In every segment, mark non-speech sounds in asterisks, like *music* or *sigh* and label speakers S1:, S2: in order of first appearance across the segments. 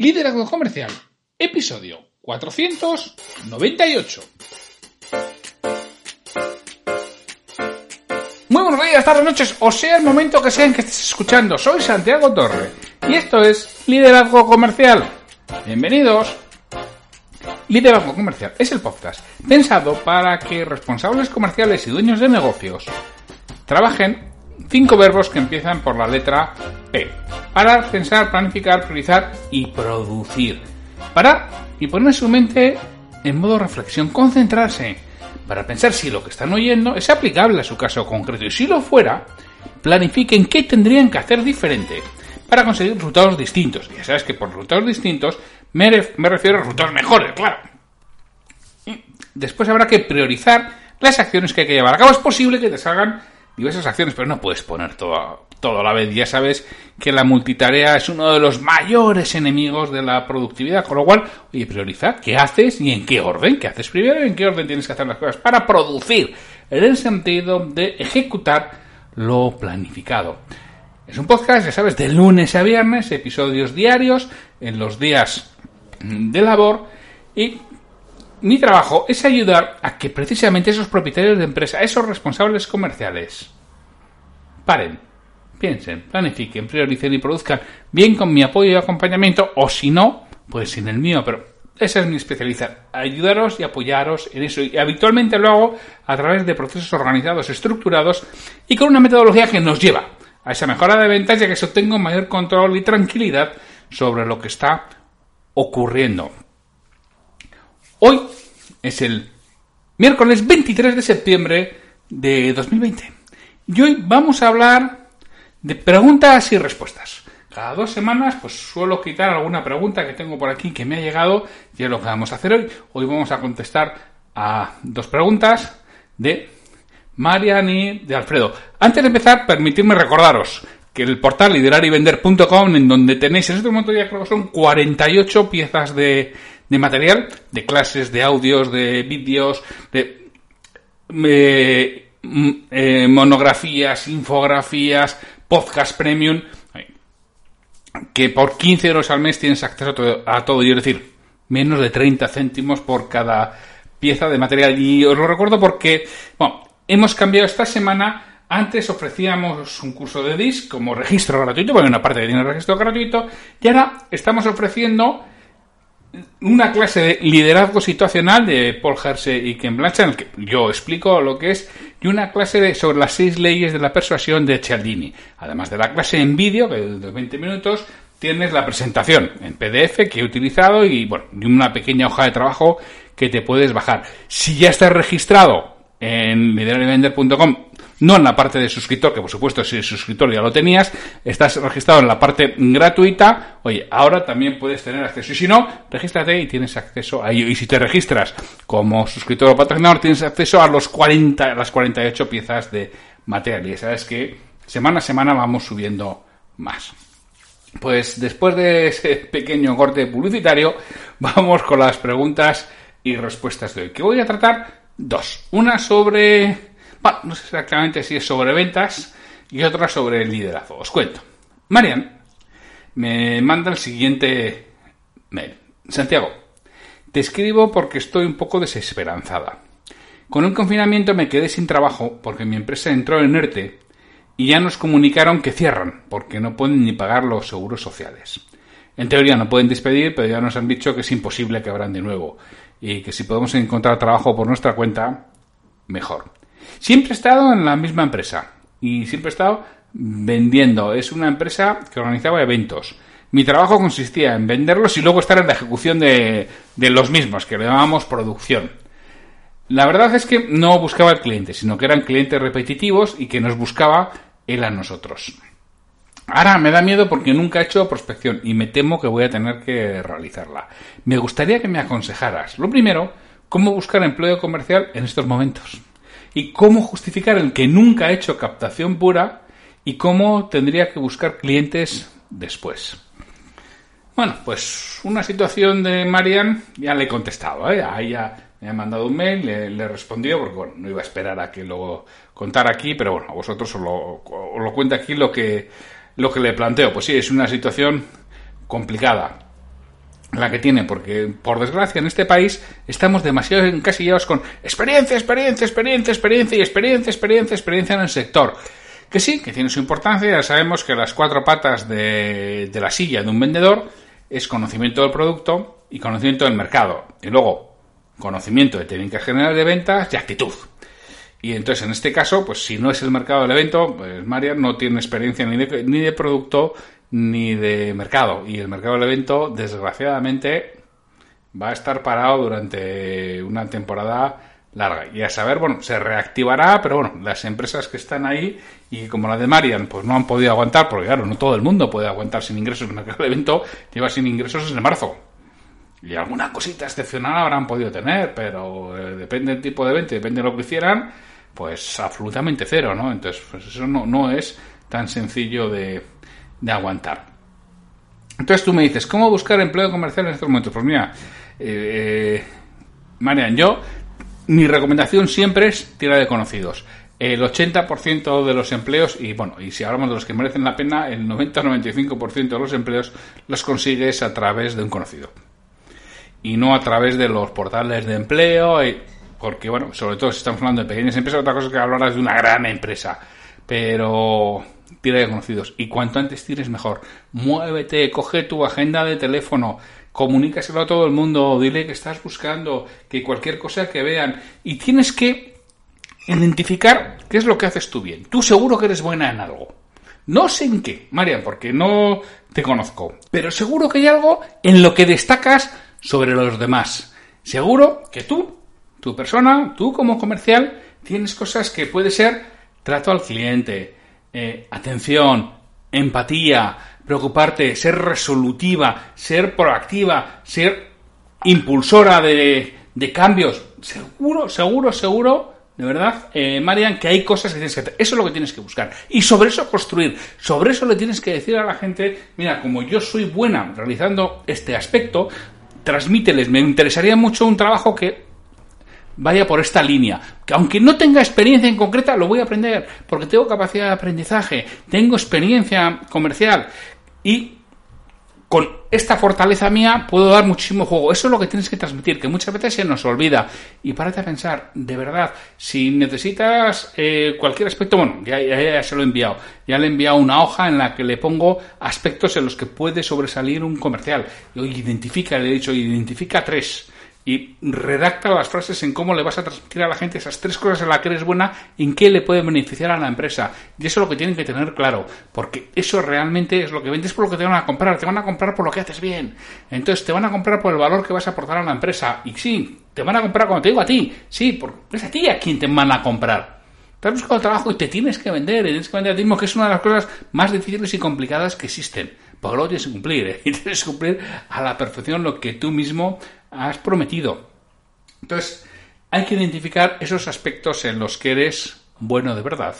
S1: Liderazgo Comercial, episodio 498. Muy buenos días, tardes, noches, o sea el momento que sea en que estés escuchando. Soy Santiago Torre y esto es Liderazgo Comercial. Bienvenidos. Liderazgo Comercial es el podcast pensado para que responsables comerciales y dueños de negocios trabajen cinco verbos que empiezan por la letra P Parar, pensar, planificar, priorizar y producir. Parar y poner su mente en modo reflexión, concentrarse para pensar si lo que están oyendo es aplicable a su caso concreto y si lo fuera, planifiquen qué tendrían que hacer diferente para conseguir resultados distintos. Ya sabes que por resultados distintos me, refiero a resultados mejores, claro. Después habrá que priorizar las acciones que hay que llevar a cabo. Es posible que te salgan diversas acciones, pero no puedes poner todo, todo a la vez. Ya sabes que la multitarea es uno de los mayores enemigos de la productividad, con lo cual, oye, prioriza qué haces y en qué orden, qué haces primero en qué orden tienes que hacer las cosas para producir, en el sentido de ejecutar lo planificado. Es un podcast, ya sabes, de lunes a viernes, episodios diarios, en los días de labor y mi trabajo es ayudar a que precisamente esos propietarios de empresa, esos responsables comerciales, paren, piensen, planifiquen, prioricen y produzcan bien con mi apoyo y acompañamiento, o si no, pues sin el mío, pero esa es mi especialidad, ayudaros y apoyaros en eso. Y habitualmente lo hago a través de procesos organizados, estructurados y con una metodología que nos lleva a esa mejora de ventas que eso tengo mayor control y tranquilidad sobre lo que está ocurriendo. Hoy es el miércoles 23 de septiembre de 2020. Y hoy vamos a hablar de preguntas y respuestas. Cada dos semanas, pues suelo quitar alguna pregunta que tengo por aquí que me ha llegado y es lo que vamos a hacer hoy. Hoy vamos a contestar a dos preguntas de Marian y de Alfredo. Antes de empezar, permitidme recordaros que el portal liderarivender.com, en donde tenéis en este momento ya creo que son 48 piezas de, de material, de clases, de audios, de vídeos, de eh, eh, monografías, infografías, podcast premium, que por 15 euros al mes tienes acceso a todo, a todo, y es decir, menos de 30 céntimos por cada pieza de material. Y os lo recuerdo porque, bueno, hemos cambiado esta semana antes ofrecíamos un curso de DIS como registro gratuito, porque una parte tiene registro gratuito, y ahora estamos ofreciendo una clase de liderazgo situacional de Paul Hersey y Ken Blanchard, en el que yo explico lo que es, y una clase de, sobre las seis leyes de la persuasión de Cialdini. Además de la clase en vídeo, que de 20 minutos, tienes la presentación en PDF que he utilizado y, bueno, y una pequeña hoja de trabajo que te puedes bajar. Si ya estás registrado en liderarivender.com no en la parte de suscriptor, que por supuesto si eres suscriptor ya lo tenías, estás registrado en la parte gratuita, oye, ahora también puedes tener acceso. Y si no, regístrate y tienes acceso a ello. Y si te registras como suscriptor o patrocinador, tienes acceso a los 40, las 48 piezas de material. Y sabes que semana a semana vamos subiendo más. Pues después de ese pequeño corte publicitario, *laughs* vamos con las preguntas y respuestas de hoy, que voy a tratar dos. Una sobre bueno, no sé exactamente si es sobre ventas y otra sobre el liderazgo. Os cuento. Marian me manda el siguiente mail. Santiago, te escribo porque estoy un poco desesperanzada. Con el confinamiento me quedé sin trabajo porque mi empresa entró en ERTE y ya nos comunicaron que cierran porque no pueden ni pagar los seguros sociales. En teoría no pueden despedir, pero ya nos han dicho que es imposible que abran de nuevo y que si podemos encontrar trabajo por nuestra cuenta, mejor. Siempre he estado en la misma empresa y siempre he estado vendiendo. Es una empresa que organizaba eventos. Mi trabajo consistía en venderlos y luego estar en la ejecución de, los mismos, que le llamábamos producción. La verdad es que no buscaba al cliente, sino que eran clientes repetitivos y que nos buscaba él a nosotros. Ahora me da miedo porque nunca he hecho prospección y me temo que voy a tener que realizarla. Me gustaría que me aconsejaras. Lo primero, cómo buscar empleo comercial en estos momentos. Y cómo justificar el que nunca he hecho captación pura y cómo tendría que buscar clientes después. Bueno, pues una situación de Marian ya le he contestado, ¿eh? Ya me ha mandado un mail, le, le respondió, porque bueno, no iba a esperar a que lo contara aquí, pero bueno, a vosotros os lo, os lo cuento aquí lo que, lo que le planteo. Pues sí, es una situación complicada la que tiene, porque por desgracia en este país estamos demasiado encasillados con experiencia, experiencia, experiencia, experiencia y experiencia, experiencia, experiencia en el sector. Que sí, que tiene su importancia, ya sabemos que las cuatro patas de, de la silla de un vendedor es conocimiento del producto y conocimiento del mercado. Y luego, conocimiento de técnicas generales de ventas y actitud. Y entonces, en este caso, pues si no es el mercado del evento, pues Marian no tiene experiencia ni de, ni de producto ni de mercado. Y el mercado del evento, desgraciadamente, va a estar parado durante una temporada larga. Y a saber, bueno, se reactivará, pero bueno, las empresas que están ahí y como la de Marian, pues no han podido aguantar, porque claro, no todo el mundo puede aguantar sin ingresos. El mercado del evento lleva sin ingresos desde marzo. Y alguna cosita excepcional habrán podido tener, pero eh, depende del tipo de evento, depende de lo que hicieran, pues absolutamente cero, ¿no? Entonces, pues eso no, no es tan sencillo de, de aguantar. Entonces tú me dices, ¿cómo buscar empleo comercial en estos momentos? Pues mira, eh, Marian, yo, mi recomendación siempre es tirar de conocidos. El 80% de los empleos, y bueno, y si hablamos de los que merecen la pena, el 90-95% de los empleos los consigues a través de un conocido. Y no a través de los portales de empleo, porque bueno, sobre todo si estamos hablando de pequeñas empresas, otra cosa es que hablarás de una gran empresa. Pero tira de conocidos. Y cuanto antes tires, mejor. Muévete, coge tu agenda de teléfono, comunícaselo a todo el mundo, dile que estás buscando, que cualquier cosa que vean. Y tienes que identificar qué es lo que haces tú bien. Tú seguro que eres buena en algo. No sé en qué, Marian, porque no te conozco. Pero seguro que hay algo en lo que destacas sobre los demás. Seguro que tú, tu persona, tú como comercial, tienes cosas que puede ser trato al cliente, eh, atención, empatía, preocuparte, ser resolutiva, ser proactiva, ser impulsora de, de cambios. Seguro, seguro, seguro, de verdad, eh, Marian, que hay cosas que tienes que hacer. Eso es lo que tienes que buscar. Y sobre eso construir. Sobre eso le tienes que decir a la gente, mira, como yo soy buena realizando este aspecto, transmíteles. Me interesaría mucho un trabajo que vaya por esta línea. Que aunque no tenga experiencia en concreta, lo voy a aprender, porque tengo capacidad de aprendizaje, tengo experiencia comercial y con esta fortaleza mía puedo dar muchísimo juego. Eso es lo que tienes que transmitir, que muchas veces se nos olvida. Y párate a pensar, de verdad, si necesitas eh, cualquier aspecto, bueno, ya, ya, ya, se lo he enviado. Ya le he enviado una hoja en la que le pongo aspectos en los que puede sobresalir un comercial. Y hoy identifica, le he dicho, identifica tres y redacta las frases en cómo le vas a transmitir a la gente esas tres cosas en las que eres buena, en qué le puede beneficiar a la empresa. Y eso es lo que tienen que tener claro, porque eso realmente es lo que vendes por lo que te van a comprar, te van a comprar por lo que haces bien. Entonces te van a comprar por el valor que vas a aportar a la empresa. Y sí, te van a comprar como te digo a ti, sí, porque es a ti a quien te van a comprar. Te has buscado trabajo y te tienes que vender, y tienes que vender a ti mismo, que es una de las cosas más difíciles y complicadas que existen. Porque luego tienes que cumplir, ¿eh? *laughs* y tienes que cumplir a la perfección lo que tú mismo has prometido. Entonces, hay que identificar esos aspectos en los que eres bueno de verdad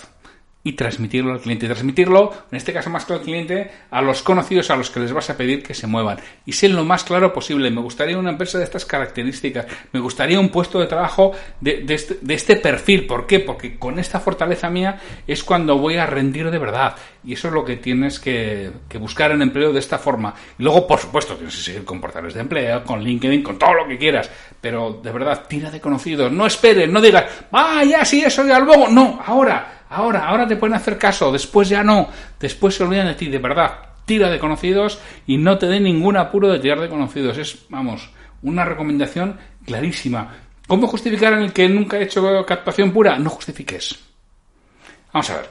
S1: y transmitirlo al cliente. Transmitirlo, en este caso más que al cliente, a los conocidos a los que les vas a pedir que se muevan. Y ser lo más claro posible. Me gustaría una empresa de estas características. Me gustaría un puesto de trabajo de, de, este, de este, perfil. ¿Por qué? Porque con esta fortaleza mía es cuando voy a rendir de verdad. Y eso es lo que tienes que, que buscar en empleo de esta forma. Y luego, por supuesto, tienes que seguir con portales de empleo, con LinkedIn, con todo lo que quieras. Pero de verdad, tira de conocidos. No esperes, no digas, ah, ya sí, eso ya luego. No, ahora Ahora, ahora te pueden hacer caso, después ya no, después se olvidan de ti, de verdad. Tira de conocidos y no te dé ningún apuro de tirar de conocidos. Es, vamos, una recomendación clarísima. ¿Cómo justificar en el que nunca he hecho captación pura? No justifiques. Vamos a ver.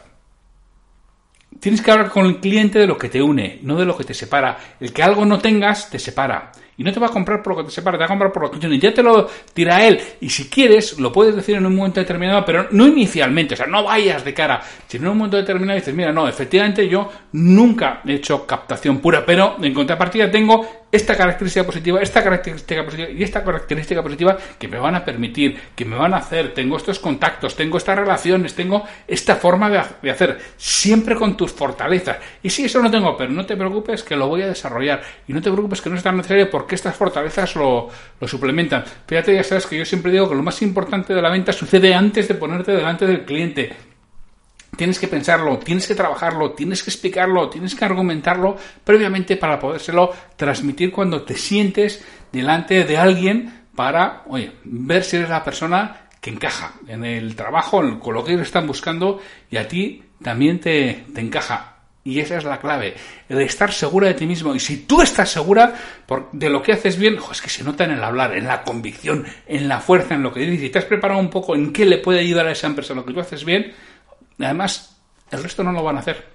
S1: Tienes que hablar con el cliente de lo que te une, no de lo que te separa. El que algo no tengas te separa. Y no te va a comprar por lo que te separa, te va a comprar por lo que tiene. Ya te lo tira él. Y si quieres, lo puedes decir en un momento determinado, pero no inicialmente. O sea, no vayas de cara. Si en un momento determinado dices, mira, no, efectivamente yo nunca he hecho captación pura, pero en contrapartida tengo esta característica positiva, esta característica positiva y esta característica positiva que me van a permitir, que me van a hacer, tengo estos contactos, tengo estas relaciones, tengo esta forma de hacer, siempre con tus fortalezas. Y si eso no tengo, pero no te preocupes que lo voy a desarrollar y no te preocupes que no es tan necesario porque estas fortalezas lo, lo suplementan. Fíjate, ya sabes que yo siempre digo que lo más importante de la venta sucede antes de ponerte delante del cliente tienes que pensarlo, tienes que trabajarlo, tienes que explicarlo, tienes que argumentarlo previamente para podérselo transmitir cuando te sientes delante de alguien para, oye, ver si eres la persona que encaja en el trabajo, con lo que ellos están buscando y a ti también te, encaja. Y esa es la clave, el estar segura de ti mismo. Y si tú estás segura de lo que haces bien, es que se nota en el hablar, en la convicción, en la fuerza, en lo que dices. Y te has preparado un poco en qué le puede ayudar a esa empresa lo que tú haces bien, Además, el resto no lo van a hacer.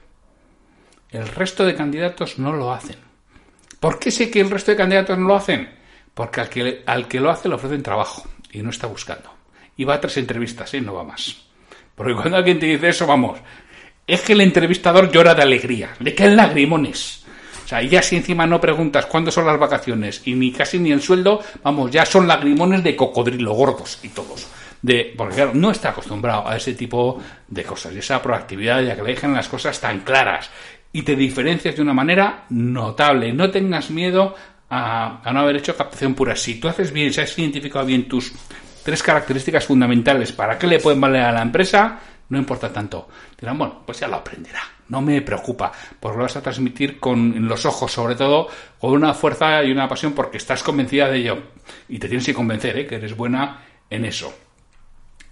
S1: El resto de candidatos no lo hacen. ¿Por qué sé que el resto de candidatos no lo hacen? Porque al que, al que lo hace le ofrecen trabajo y no está buscando. Y va a tres entrevistas, ¿eh? No va más. Porque cuando alguien te dice eso, vamos, es que el entrevistador llora de alegría, le caen lagrimones. O sea, ya si encima no preguntas cuándo son las vacaciones y ni casi ni el sueldo, vamos, ya son lagrimones de cocodrilo gordos y todos de, porque claro, no está acostumbrado a ese tipo de cosas, y esa proactividad, ya que le dejan las cosas tan claras y te diferencias de una manera notable. No tengas miedo a, no haber hecho captación pura. Si tú haces bien, si has identificado bien tus tres características fundamentales para qué le pueden valer a la empresa, no importa tanto. Dirán, bueno, pues ya lo aprenderá. No me preocupa, porque lo vas a transmitir con los ojos, sobre todo, con una fuerza y una pasión, porque estás convencida de ello. Y te tienes que convencer, ¿eh? que eres buena en eso.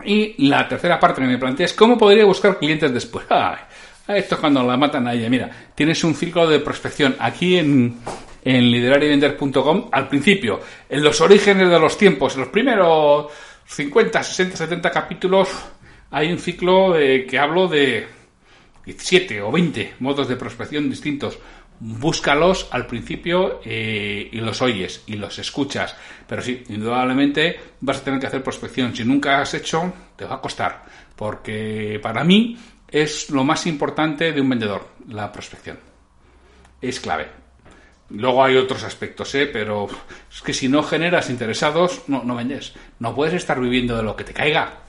S1: Y la tercera parte que me plantea es cómo podría buscar clientes después. *laughs* esto es cuando la matan a ella. Mira, tienes un ciclo de prospección aquí en, en liderarivender.com. Al principio, en los orígenes de los tiempos, en los primeros 50, 60, 70 capítulos, hay un ciclo de, que hablo de 17 o 20 modos de prospección distintos búscalos al principio eh, y los oyes y los escuchas. Pero sí, indudablemente vas a tener que hacer prospección. Si nunca has hecho, te va a costar. Porque para mí es lo más importante de un vendedor, la prospección. Es clave. Luego hay otros aspectos, ¿eh? pero es que si no generas interesados, no vendes. No puedes estar viviendo de lo que te caiga.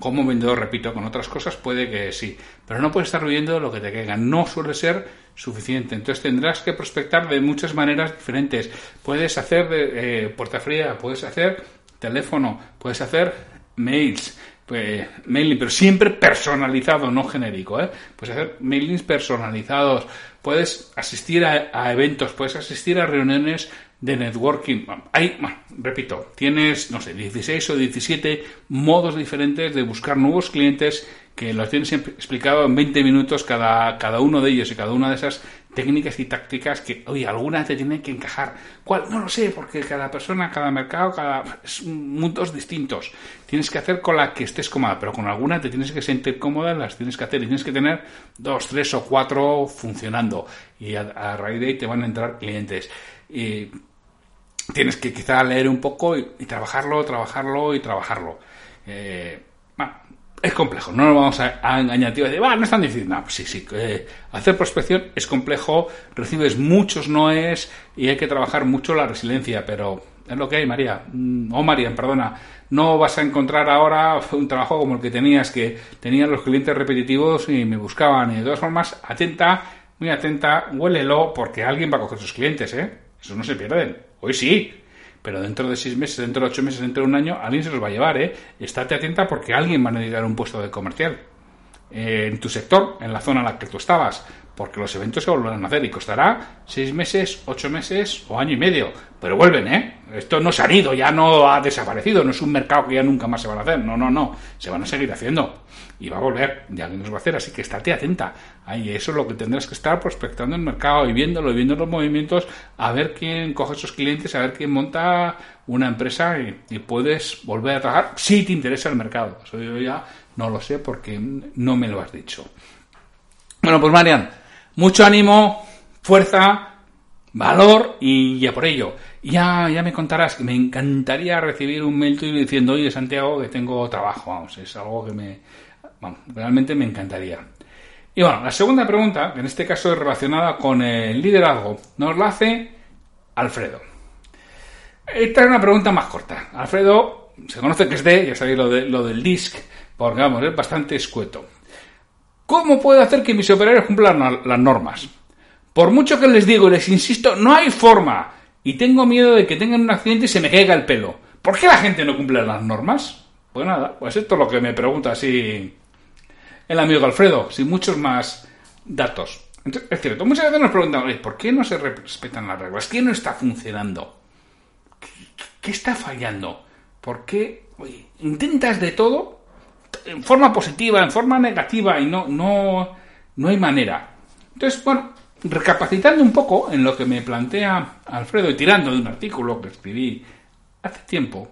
S1: Como vendedor, repito, con otras cosas puede que sí, pero no puedes estar viviendo lo que te caiga. No suele ser suficiente. Entonces tendrás que prospectar de muchas maneras diferentes. Puedes hacer eh, puerta fría, puedes hacer teléfono, puedes hacer mails, pues, mailing, pero siempre personalizado, no genérico. ¿eh? Puedes hacer mailings personalizados, puedes asistir a, eventos, puedes asistir a reuniones de networking. Hay, repito, tienes, no sé, 16 o 17 modos diferentes de buscar nuevos clientes que los tienes explicado en 20 minutos cada, cada uno de ellos y cada una de esas técnicas y tácticas que, oye, algunas te tienen que encajar. ¿Cuál? No lo sé, porque cada persona, cada mercado, cada mundos distintos. Tienes que hacer con la que estés cómoda, pero con alguna te tienes que sentir cómoda, las tienes que hacer y tienes que tener dos, tres o cuatro funcionando y a, raíz de ahí te van a entrar clientes. Tienes que quizá leer un poco y, trabajarlo, trabajarlo y trabajarlo. Eh, es complejo, no nos vamos a, engañar y decir, no es tan difícil. No, sí, sí, eh, hacer prospección es complejo, recibes muchos noes y hay que trabajar mucho la resiliencia, pero es lo que hay, María. Mm, o María, perdona. No vas a encontrar ahora un trabajo como el que tenías, que tenían los clientes repetitivos y me buscaban. Y de todas formas, atenta, muy atenta, huélelo, porque alguien va a coger sus clientes, ¿eh? Eso no se pierden. Hoy sí, pero dentro de seis meses, dentro de ocho meses, dentro de un año, alguien se los va a llevar, ¿eh? Estate atenta porque alguien va a necesitar un puesto de comercial eh, en tu sector, en la zona en la que tú estabas, porque los eventos se volverán a hacer y costará seis meses, ocho meses o año y medio, pero vuelven, ¿eh? Esto no se ha ido, ya no ha desaparecido, no es un mercado que ya nunca más se van a hacer, no, no, no, se van a seguir haciendo y va a volver, ya alguien nos va a hacer, así que estate atenta. Ahí eso es lo que tendrás que estar prospectando el mercado y viéndolo y viendo los movimientos, a ver quién coge esos clientes, a ver quién monta una empresa y, puedes volver a trabajar si te interesa el mercado. Eso yo ya no lo sé porque no me lo has dicho. Bueno, pues Marian, mucho ánimo, fuerza, valor y ya por ello Ya, ya me contarás que me encantaría recibir un mail tuyo diciendo, oye Santiago, que tengo trabajo, vamos, es algo que me, realmente me encantaría. Y bueno, la segunda pregunta, que en este caso es relacionada con el liderazgo, nos la hace Alfredo. Esta es una pregunta más corta. Alfredo se conoce que es de, ya sabéis lo, de, lo del DISC, porque vamos, es bastante escueto. ¿Cómo puedo hacer que mis operarios cumplan las normas? Por mucho que les digo y les insisto, no hay forma. Y tengo miedo de que tengan un accidente y se me caiga el pelo. ¿Por qué la gente no cumple las normas? Pues nada, pues esto es lo que me pregunta así el amigo Alfredo, sin muchos más datos. es cierto, muchas veces nos preguntan, ¿por qué no se respetan las reglas? ¿Qué no está funcionando? ¿Qué, está fallando? ¿Por qué intentas de todo en forma positiva, en forma negativa y no, no, no hay manera? Entonces, bueno, recapacitando un poco en lo que me plantea Alfredo y tirando de un artículo que escribí hace tiempo,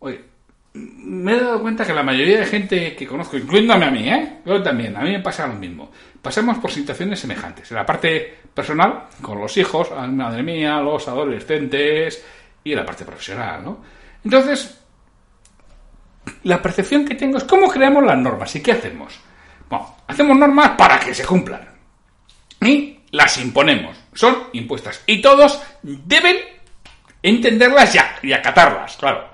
S1: oye, me he dado cuenta que la mayoría de gente que conozco, incluyéndome a mí, ¿eh? yo también, a mí me pasa lo mismo. Pasamos por situaciones semejantes. En la parte personal, con los hijos, madre mía, los adolescentes, y en la parte profesional, ¿no? Entonces, la percepción que tengo es cómo creamos las normas y qué hacemos. Bueno, hacemos normas para que se cumplan. Y las imponemos. Son impuestas. Y todos deben entenderlas ya y acatarlas, claro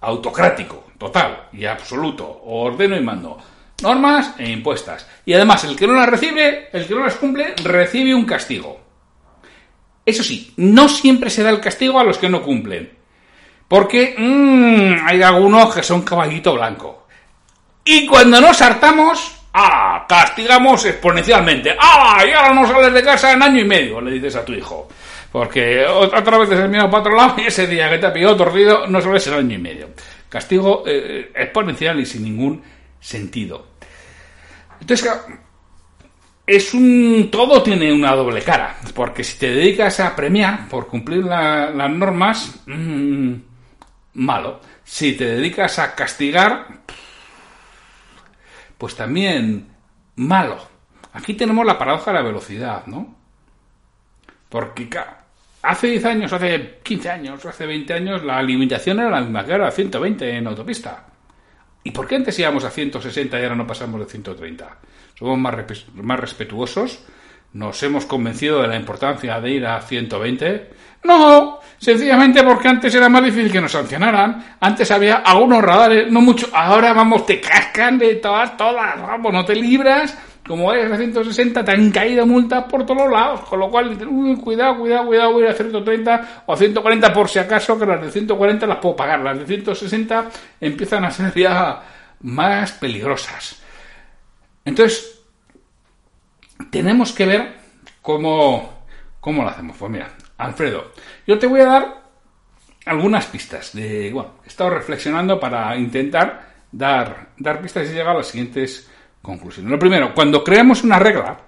S1: autocrático, total y absoluto, ordeno y mando. Normas e impuestas. Y además, el que no las recibe, el que no las cumple, recibe un castigo. Eso sí, no siempre se da el castigo a los que no cumplen. Porque mmm, hay algunos que son caballito blanco. Y cuando nos hartamos, ¡ah! Castigamos exponencialmente. ¡ah! Y ahora no sales de casa en año y medio, le dices a tu hijo. Porque otra vez has mirado para otro y ese día que te ha pillado torcido no solo es el año y medio. Castigo eh, exponencial y sin ningún sentido. Entonces, es un. Todo tiene una doble cara. Porque si te dedicas a premiar por cumplir las normas, mmm, malo. Si te dedicas a castigar, pues también malo. Aquí tenemos la paradoja de la velocidad, ¿no? Porque hace 10 años, hace 15 años, hace 20 años, la limitación era la misma que ahora, 120 en autopista. ¿Y por qué antes íbamos a 160 y ahora no pasamos de 130? Somos más, más respetuosos, nos hemos convencido de la importancia de ir a 120. No, sencillamente porque antes era más difícil que nos sancionaran. Antes había algunos radares, no mucho. Ahora vamos, te cascan de todas, todas, vamos, no te libras como vayas a 160 te han caído multas por todos lados, con lo cual, cuidado, cuidado, cuidado, voy a 130 o a 140 por si acaso, que las de 140 las puedo pagar, las de 160 empiezan a ser ya más peligrosas. Entonces, tenemos que ver cómo, cómo lo hacemos. Pues mira, Alfredo, yo te voy a dar algunas pistas. De, bueno, he estado reflexionando para intentar dar, dar pistas y llegar a las siguientes Conclusión. Lo primero, cuando creamos una regla,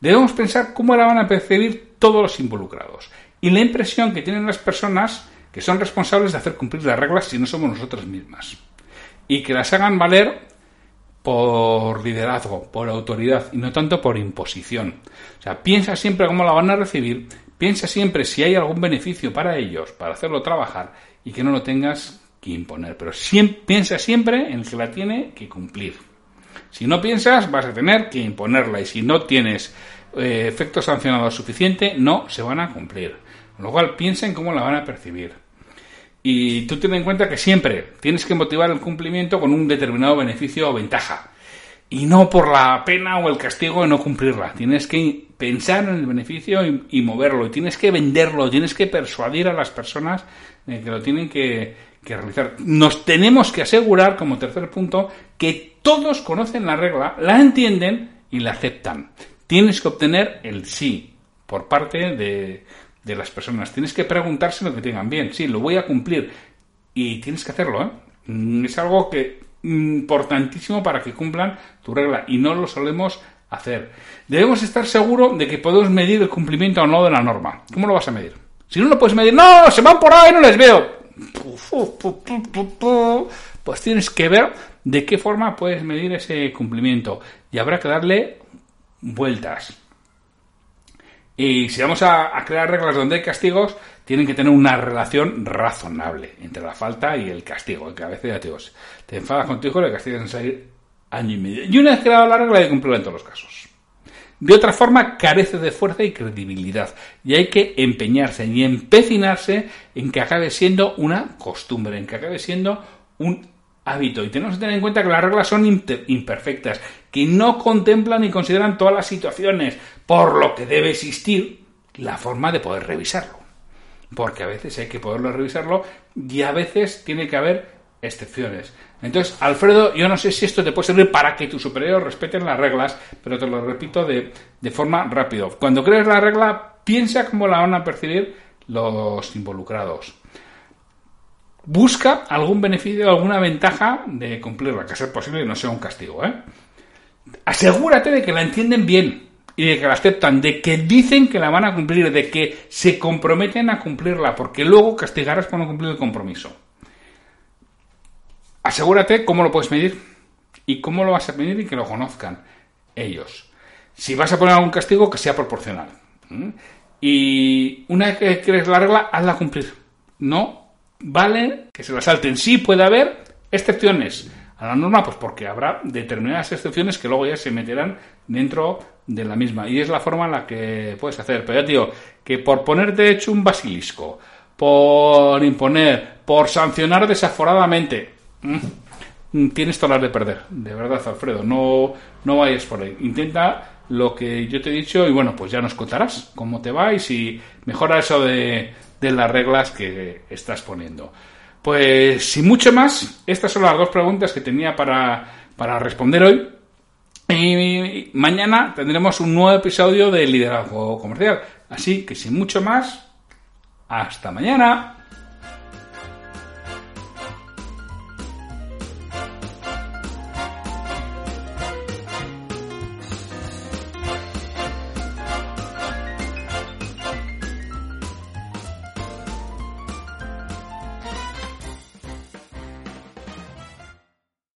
S1: debemos pensar cómo la van a percibir todos los involucrados y la impresión que tienen las personas que son responsables de hacer cumplir las reglas si no somos nosotras mismas. Y que las hagan valer por liderazgo, por autoridad y no tanto por imposición. O sea, piensa siempre cómo la van a recibir, piensa siempre si hay algún beneficio para ellos, para hacerlo trabajar y que no lo tengas que imponer. Pero piensa siempre en que la tiene que cumplir. Si no piensas, vas a tener que imponerla y si no tienes eh, efecto sancionado suficiente, no se van a cumplir. Con lo cual, piensa en cómo la van a percibir. Y tú ten en cuenta que siempre tienes que motivar el cumplimiento con un determinado beneficio o ventaja. Y no por la pena o el castigo de no cumplirla. Tienes que pensar en el beneficio y, moverlo. Y tienes que venderlo. Tienes que persuadir a las personas de que lo tienen que, que realizar. Nos tenemos que asegurar, como tercer punto, que todos conocen la regla, la entienden y la aceptan. Tienes que obtener el sí por parte de, de las personas. Tienes que preguntarse lo que tengan bien. Sí, lo voy a cumplir. Y tienes que hacerlo, ¿eh? Es algo que importantísimo para que cumplan tu regla y no lo solemos hacer. Debemos estar seguros de que podemos medir el cumplimiento o no de la norma. ¿Cómo lo vas a medir? Si no lo puedes medir, no, se van por ahí, no les veo pues tienes que ver de qué forma puedes medir ese cumplimiento y habrá que darle vueltas. Y si vamos a, crear reglas donde hay castigos, tienen que tener una relación razonable entre la falta y el castigo. Que a veces ya te, te enfadas con tu hijo y le castigas en salir año y medio. Y una vez creado la regla, hay que cumplirla en todos los casos. De otra forma, carece de fuerza y credibilidad. Y hay que empeñarse y empecinarse en que acabe siendo una costumbre, en que acabe siendo un hábito. Y tenemos que tener en cuenta que las reglas son imperfectas, que no contemplan y consideran todas las situaciones, por lo que debe existir la forma de poder revisarlo. Porque a veces hay que poderlo revisarlo y a veces tiene que haber excepciones. Entonces, Alfredo, yo no sé si esto te puede servir para que tus superiores respeten las reglas, pero te lo repito de, de forma rápida. Cuando crees la regla, piensa cómo la van a percibir los involucrados busca algún beneficio, alguna ventaja de cumplirla, que sea posible que no sea un castigo. ¿eh? Asegúrate de que la entienden bien y de que la aceptan, de que dicen que la van a cumplir, de que se comprometen a cumplirla, porque luego castigarás por no cumplir el compromiso. Asegúrate cómo lo puedes medir y cómo lo vas a medir y que lo conozcan ellos. Si vas a poner algún castigo, que sea proporcional. Y una vez que crees la regla, hazla cumplir. No vale que se la salten. Sí puede haber excepciones a la norma, pues porque habrá determinadas excepciones que luego ya se meterán dentro de la misma. Y es la forma en la que puedes hacer. Pero ya digo, que por ponerte hecho un basilisco, por imponer, por sancionar desaforadamente, tienes todas las de perder. De verdad, Alfredo, no, no vayas por ahí. Intenta lo que yo te he dicho y bueno, pues ya nos contarás cómo te va y si mejora eso de de las reglas que estás poniendo. Pues sin mucho más, estas son las dos preguntas que tenía para, para responder hoy. Y mañana tendremos un nuevo episodio de Liderazgo Comercial. Así que sin mucho más, hasta mañana.